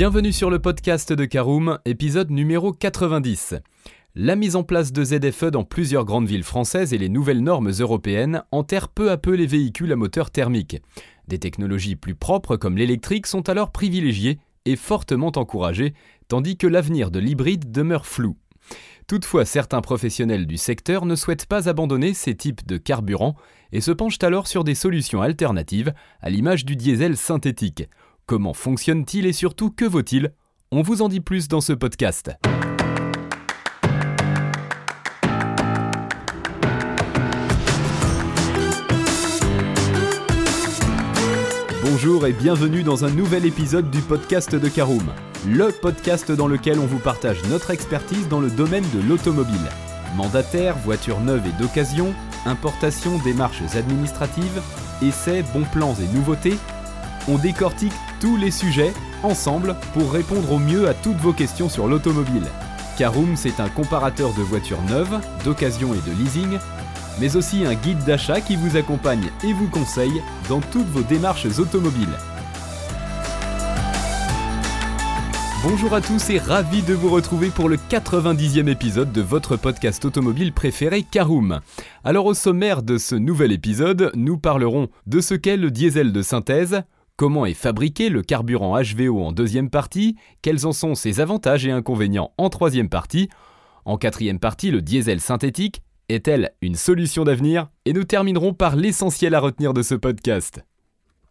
Bienvenue sur le podcast de Caroom, épisode numéro 90. La mise en place de ZFE dans plusieurs grandes villes françaises et les nouvelles normes européennes enterrent peu à peu les véhicules à moteur thermique. Des technologies plus propres comme l'électrique sont alors privilégiées et fortement encouragées, tandis que l'avenir de l'hybride demeure flou. Toutefois, certains professionnels du secteur ne souhaitent pas abandonner ces types de carburants et se penchent alors sur des solutions alternatives, à l'image du diesel synthétique. Comment fonctionne-t-il et surtout que vaut-il? On vous en dit plus dans ce podcast. Bonjour et bienvenue dans un nouvel épisode du podcast de Caroom, le podcast dans lequel on vous partage notre expertise dans le domaine de l'automobile. Mandataire, voitures neuves et d'occasion, importation, démarches administratives, essais, bons plans et nouveautés, on décortique tous les sujets ensemble pour répondre au mieux à toutes vos questions sur l'automobile. Caroom, c'est un comparateur de voitures neuves, d'occasion et de leasing, mais aussi un guide d'achat qui vous accompagne et vous conseille dans toutes vos démarches automobiles. Bonjour à tous et ravi de vous retrouver pour le 90e épisode de votre podcast automobile préféré Caroom. Alors au sommaire de ce nouvel épisode, nous parlerons de ce qu'est le diesel de synthèse, comment est fabriqué le carburant HVO en deuxième partie, quels en sont ses avantages et inconvénients en troisième partie, en quatrième partie le diesel synthétique, est-elle une solution d'avenir? Et nous terminerons par l'essentiel à retenir de ce podcast.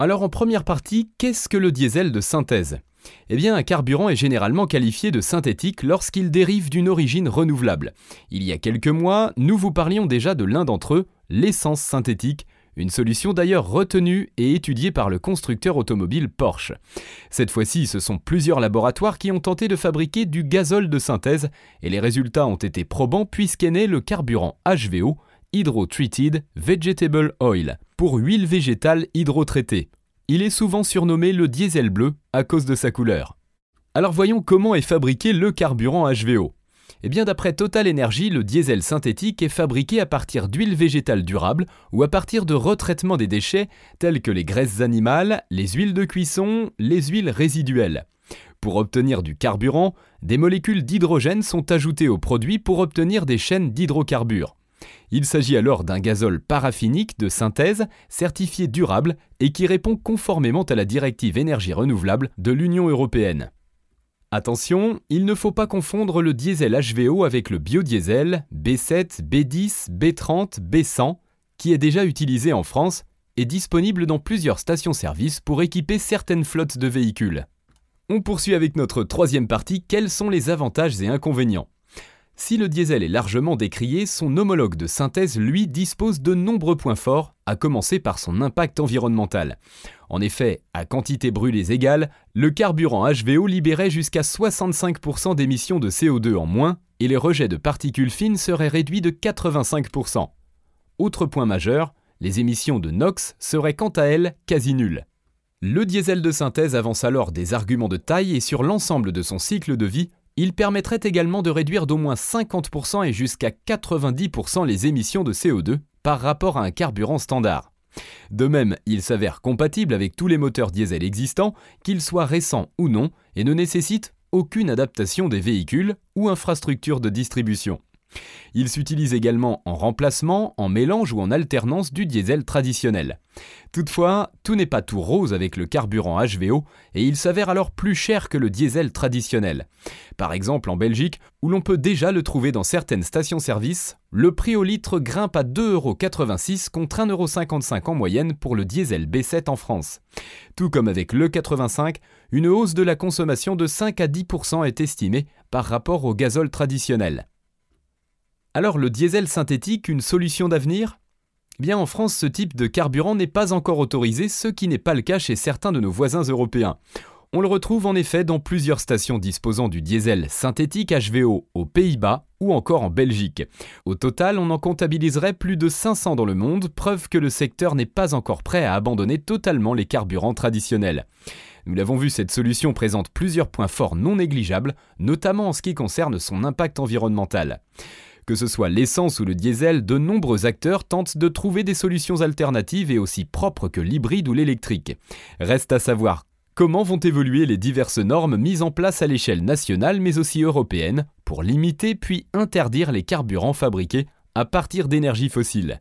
Alors en première partie, qu'est-ce que le diesel de synthèse? Eh bien, un carburant est généralement qualifié de synthétique lorsqu'il dérive d'une origine renouvelable. Il y a quelques mois, nous vous parlions déjà de l'un d'entre eux, l'essence synthétique, une solution d'ailleurs retenue et étudiée par le constructeur automobile Porsche. Cette fois-ci, ce sont plusieurs laboratoires qui ont tenté de fabriquer du gazole de synthèse, et les résultats ont été probants puisqu'est né le carburant HVO, Hydro Treated Vegetable Oil, pour huile végétale hydrotraitée. Il est souvent surnommé le diesel bleu à cause de sa couleur. Alors voyons comment est fabriqué le carburant HVO. Eh bien d'après Total Energy, le diesel synthétique est fabriqué à partir d'huile végétale durable ou à partir de retraitement des déchets tels que les graisses animales, les huiles de cuisson, les huiles résiduelles. Pour obtenir du carburant, des molécules d'hydrogène sont ajoutées au produit pour obtenir des chaînes d'hydrocarbures. Il s'agit alors d'un gazole paraffinique de synthèse certifié durable et qui répond conformément à la directive énergie renouvelable de l'Union européenne. Attention, il ne faut pas confondre le diesel HVO avec le biodiesel B7, B10, B30, B100, qui est déjà utilisé en France et disponible dans plusieurs stations-service pour équiper certaines flottes de véhicules. On poursuit avec notre troisième partie, quels sont les avantages et inconvénients? Si le diesel est largement décrié, son homologue de synthèse, lui, dispose de nombreux points forts, à commencer par son impact environnemental. En effet, à quantité brûlée égale, le carburant HVO libérait jusqu'à 65% d'émissions de CO2 en moins et les rejets de particules fines seraient réduits de 85%. Autre point majeur, les émissions de NOx seraient quant à elles quasi nulles. Le diesel de synthèse avance alors des arguments de taille et sur l'ensemble de son cycle de vie, il permettrait également de réduire d'au moins 50% et jusqu'à 90% les émissions de CO2 par rapport à un carburant standard. De même, il s'avère compatible avec tous les moteurs diesel existants, qu'ils soient récents ou non, et ne nécessite aucune adaptation des véhicules ou infrastructures de distribution. Il s'utilise également en remplacement, en mélange ou en alternance du diesel traditionnel. Toutefois, tout n'est pas tout rose avec le carburant HVO et il s'avère alors plus cher que le diesel traditionnel. Par exemple en Belgique, où l'on peut déjà le trouver dans certaines stations-service, le prix au litre grimpe à 2,86€ contre 1,55€ en moyenne pour le diesel B7 en France. Tout comme avec le 85, une hausse de la consommation de 5 à 10% est estimée par rapport au gazole traditionnel. Alors le diesel synthétique, une solution d'avenir? Bien en France, ce type de carburant n'est pas encore autorisé, ce qui n'est pas le cas chez certains de nos voisins européens. On le retrouve en effet dans plusieurs stations disposant du diesel synthétique HVO aux Pays-Bas ou encore en Belgique. Au total, on en comptabiliserait plus de 500 dans le monde, preuve que le secteur n'est pas encore prêt à abandonner totalement les carburants traditionnels. Nous l'avons vu, cette solution présente plusieurs points forts non négligeables, notamment en ce qui concerne son impact environnemental. Que ce soit l'essence ou le diesel, de nombreux acteurs tentent de trouver des solutions alternatives et aussi propres que l'hybride ou l'électrique. Reste à savoir Comment vont évoluer les diverses normes mises en place à l'échelle nationale mais aussi européenne pour limiter puis interdire les carburants fabriqués à partir d'énergie fossile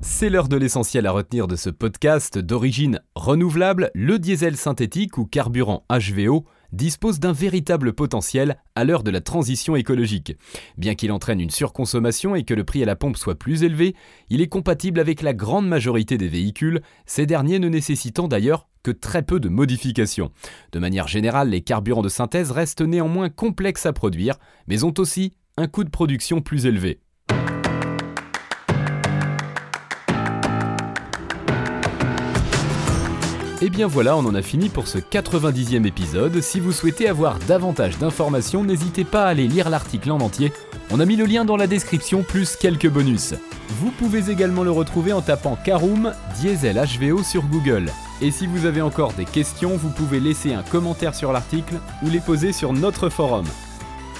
c'est l'heure de l'essentiel à retenir de ce podcast d'origine renouvelable, le diesel synthétique ou carburant HVO dispose d'un véritable potentiel à l'heure de la transition écologique. Bien qu'il entraîne une surconsommation et que le prix à la pompe soit plus élevé, il est compatible avec la grande majorité des véhicules, ces derniers ne nécessitant d'ailleurs que très peu de modifications. De manière générale, les carburants de synthèse restent néanmoins complexes à produire, mais ont aussi un coût de production plus élevé. Et bien voilà, on en a fini pour ce 90e épisode. Si vous souhaitez avoir davantage d'informations, n'hésitez pas à aller lire l'article en entier. On a mis le lien dans la description plus quelques bonus. Vous pouvez également le retrouver en tapant Caroom Diesel HVO sur Google. Et si vous avez encore des questions, vous pouvez laisser un commentaire sur l'article ou les poser sur notre forum.